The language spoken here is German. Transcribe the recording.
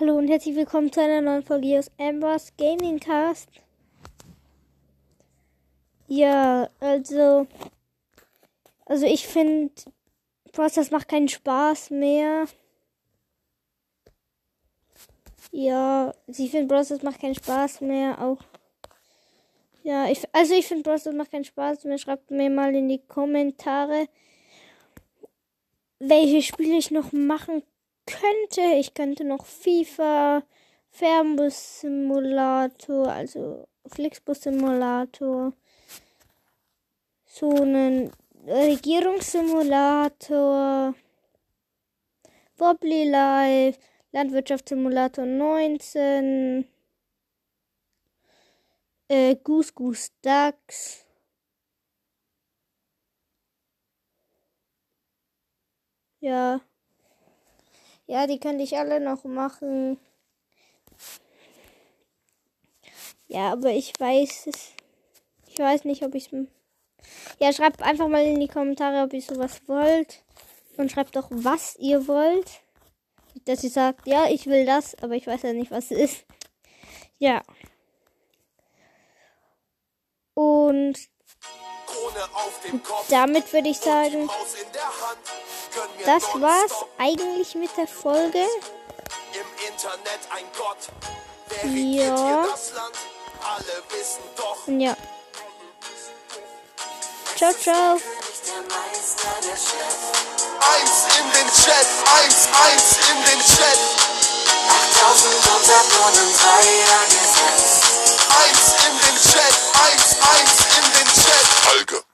Hallo und herzlich willkommen zu einer neuen Folge aus Ambers Gaming Cast. Ja, also, also ich finde, das macht keinen Spaß mehr. Ja, sie finden Bros. Das macht keinen Spaß mehr. Auch. Ja, ich, also ich finde Bros. Das macht keinen Spaß mehr. Schreibt mir mal in die Kommentare, welche Spiele ich noch machen könnte. Ich könnte noch FIFA, Fernbus Simulator, also Flixbus Simulator, so einen Regierungssimulator, Wobbly Live, Landwirtschaftssimulator 19, äh, Goose Goose Ducks. Ja. Ja, die könnte ich alle noch machen. Ja, aber ich weiß es. Ich weiß nicht, ob ich es. Ja, schreibt einfach mal in die Kommentare, ob ihr sowas wollt. Und schreibt doch, was ihr wollt. Dass ihr sagt, ja, ich will das, aber ich weiß ja nicht, was es ist. Ja. Und damit würde ich sagen, das war's eigentlich mit der Folge. Ja. Ja. Ciao, ciao. Eins in den Chat, eins, eins in den Chat. 8000 Abonnenten, drei gesetzt. Eins in den Chat, eins, eins in den Chat. Alge.